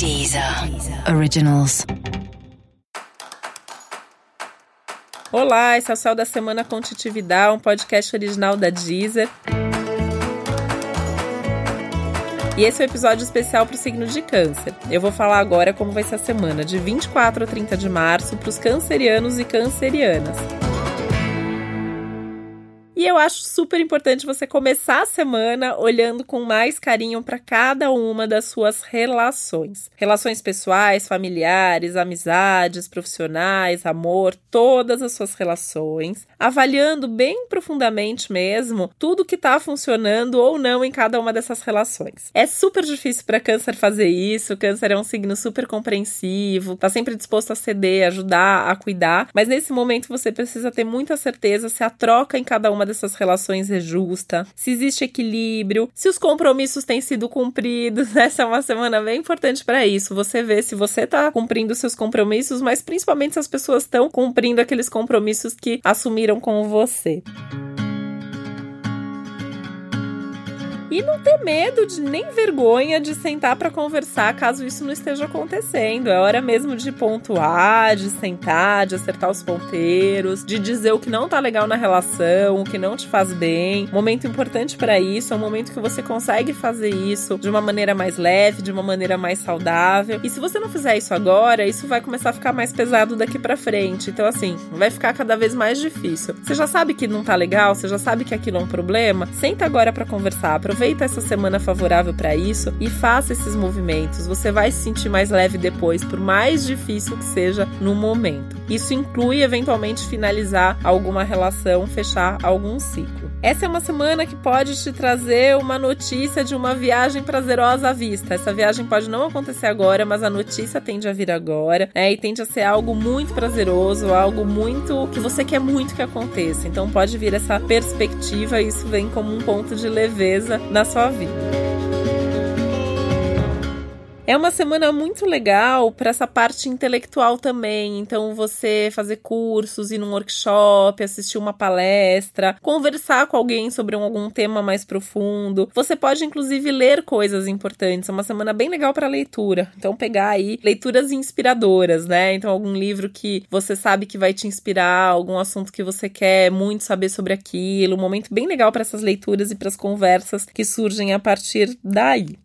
Deezer Originals. Olá, esse é o Céu da Semana Contitividade, um podcast original da Deezer. E esse é o um episódio especial para o signo de Câncer. Eu vou falar agora como vai ser a semana de 24 a 30 de março para os cancerianos e cancerianas. E eu acho super importante você começar a semana olhando com mais carinho para cada uma das suas relações. Relações pessoais, familiares, amizades, profissionais, amor, todas as suas relações, avaliando bem profundamente mesmo tudo que está funcionando ou não em cada uma dessas relações. É super difícil para câncer fazer isso. Câncer é um signo super compreensivo, tá sempre disposto a ceder, ajudar, a cuidar, mas nesse momento você precisa ter muita certeza se a troca em cada uma dessas relações é justa, se existe equilíbrio, se os compromissos têm sido cumpridos. Essa é uma semana bem importante para isso. Você vê se você está cumprindo seus compromissos, mas principalmente se as pessoas estão cumprindo aqueles compromissos que assumiram com você. E não ter medo de nem vergonha de sentar para conversar caso isso não esteja acontecendo. É hora mesmo de pontuar, de sentar, de acertar os ponteiros, de dizer o que não tá legal na relação, o que não te faz bem. Momento importante para isso, é um momento que você consegue fazer isso de uma maneira mais leve, de uma maneira mais saudável. E se você não fizer isso agora, isso vai começar a ficar mais pesado daqui para frente. Então assim, vai ficar cada vez mais difícil. Você já sabe que não tá legal, você já sabe que aquilo é um problema, senta agora para conversar. Aproveita essa semana favorável para isso e faça esses movimentos. Você vai se sentir mais leve depois, por mais difícil que seja no momento. Isso inclui eventualmente finalizar alguma relação, fechar algum ciclo. Essa é uma semana que pode te trazer uma notícia de uma viagem prazerosa à vista. Essa viagem pode não acontecer agora, mas a notícia tende a vir agora, né? E tende a ser algo muito prazeroso, algo muito que você quer muito que aconteça. Então pode vir essa perspectiva e isso vem como um ponto de leveza na sua vida. É uma semana muito legal para essa parte intelectual também. Então, você fazer cursos, ir num workshop, assistir uma palestra, conversar com alguém sobre algum tema mais profundo. Você pode, inclusive, ler coisas importantes. É uma semana bem legal para leitura. Então, pegar aí leituras inspiradoras, né? Então, algum livro que você sabe que vai te inspirar, algum assunto que você quer muito saber sobre aquilo. Um momento bem legal para essas leituras e para as conversas que surgem a partir daí.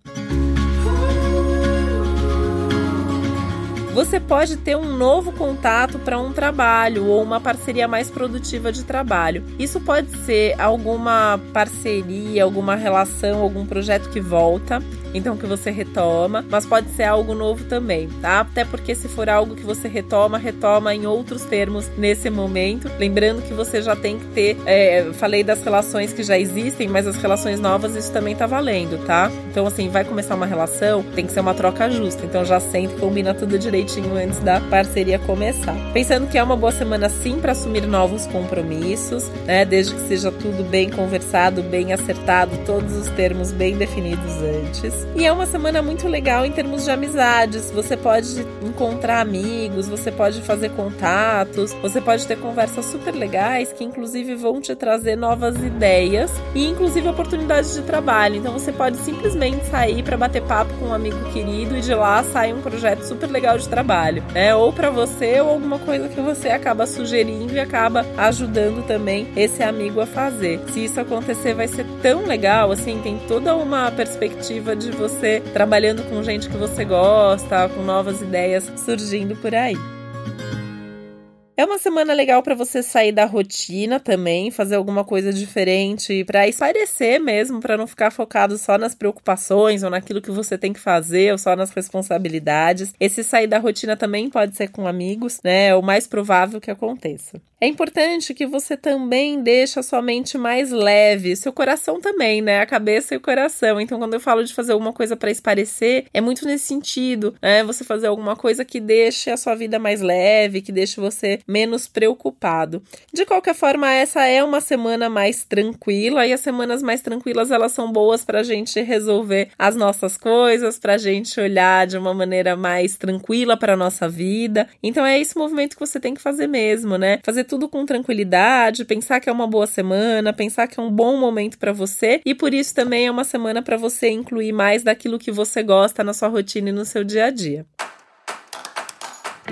Você pode ter um novo contato para um trabalho ou uma parceria mais produtiva de trabalho. Isso pode ser alguma parceria, alguma relação, algum projeto que volta então que você retoma, mas pode ser algo novo também, tá? Até porque se for algo que você retoma, retoma em outros termos nesse momento. Lembrando que você já tem que ter, é, falei das relações que já existem, mas as relações novas isso também tá valendo, tá? Então assim, vai começar uma relação, tem que ser uma troca justa. Então já senta e combina tudo direitinho antes da parceria começar. Pensando que é uma boa semana sim para assumir novos compromissos, né? Desde que seja tudo bem conversado, bem acertado, todos os termos bem definidos antes. E é uma semana muito legal em termos de amizades. Você pode encontrar amigos, você pode fazer contatos, você pode ter conversas super legais que, inclusive, vão te trazer novas ideias e, inclusive, oportunidades de trabalho. Então, você pode simplesmente sair para bater papo com um amigo querido e de lá sai um projeto super legal de trabalho, né? Ou para você ou alguma coisa que você acaba sugerindo e acaba ajudando também esse amigo a fazer. Se isso acontecer, vai ser tão legal, assim, tem toda uma perspectiva de você trabalhando com gente que você gosta, com novas ideias surgindo por aí. É uma semana legal para você sair da rotina também, fazer alguma coisa diferente, para esparecer mesmo, para não ficar focado só nas preocupações ou naquilo que você tem que fazer ou só nas responsabilidades. Esse sair da rotina também pode ser com amigos, né? É o mais provável que aconteça. É importante que você também deixe a sua mente mais leve, seu coração também, né? A cabeça e o coração. Então, quando eu falo de fazer alguma coisa para esparecer, é muito nesse sentido, né? Você fazer alguma coisa que deixe a sua vida mais leve, que deixe você menos preocupado. De qualquer forma, essa é uma semana mais tranquila e as semanas mais tranquilas elas são boas para a gente resolver as nossas coisas, para a gente olhar de uma maneira mais tranquila para nossa vida. Então é esse movimento que você tem que fazer mesmo, né? Fazer tudo com tranquilidade, pensar que é uma boa semana, pensar que é um bom momento para você e por isso também é uma semana para você incluir mais daquilo que você gosta na sua rotina e no seu dia a dia.